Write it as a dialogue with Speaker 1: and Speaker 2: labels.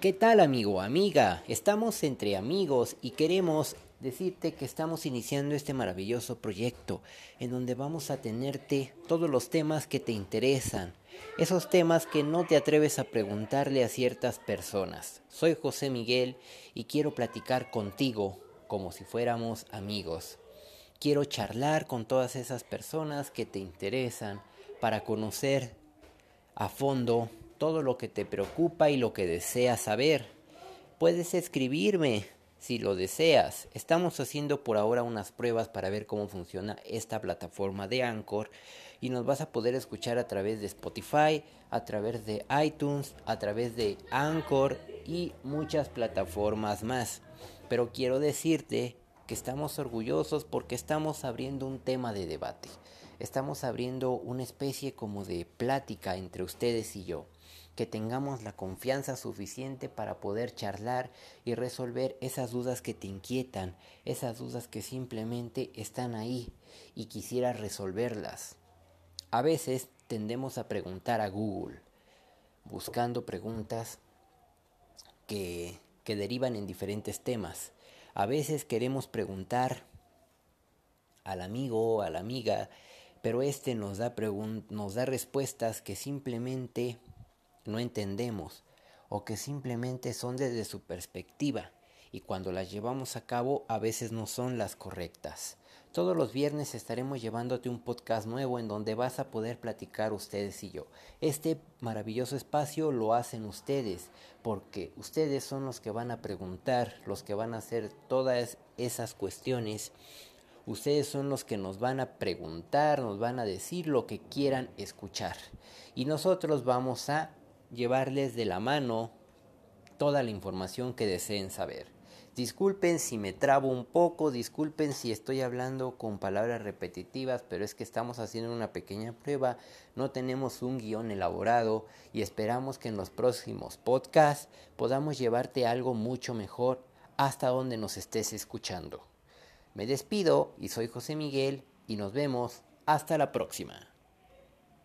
Speaker 1: ¿Qué tal amigo, amiga? Estamos entre amigos y queremos decirte que estamos iniciando este maravilloso proyecto en donde vamos a tenerte todos los temas que te interesan, esos temas que no te atreves a preguntarle a ciertas personas. Soy José Miguel y quiero platicar contigo como si fuéramos amigos. Quiero charlar con todas esas personas que te interesan para conocer a fondo todo lo que te preocupa y lo que deseas saber. Puedes escribirme si lo deseas. Estamos haciendo por ahora unas pruebas para ver cómo funciona esta plataforma de Anchor y nos vas a poder escuchar a través de Spotify, a través de iTunes, a través de Anchor y muchas plataformas más. Pero quiero decirte que estamos orgullosos porque estamos abriendo un tema de debate. Estamos abriendo una especie como de plática entre ustedes y yo que tengamos la confianza suficiente para poder charlar y resolver esas dudas que te inquietan, esas dudas que simplemente están ahí y quisiera resolverlas. A veces tendemos a preguntar a Google, buscando preguntas que, que derivan en diferentes temas. A veces queremos preguntar al amigo o a la amiga, pero este nos da, nos da respuestas que simplemente no entendemos o que simplemente son desde su perspectiva y cuando las llevamos a cabo a veces no son las correctas. Todos los viernes estaremos llevándote un podcast nuevo en donde vas a poder platicar ustedes y yo. Este maravilloso espacio lo hacen ustedes porque ustedes son los que van a preguntar, los que van a hacer todas esas cuestiones. Ustedes son los que nos van a preguntar, nos van a decir lo que quieran escuchar. Y nosotros vamos a llevarles de la mano toda la información que deseen saber. Disculpen si me trabo un poco, disculpen si estoy hablando con palabras repetitivas, pero es que estamos haciendo una pequeña prueba, no tenemos un guion elaborado y esperamos que en los próximos podcasts podamos llevarte algo mucho mejor hasta donde nos estés escuchando. Me despido y soy José Miguel y nos vemos hasta la próxima.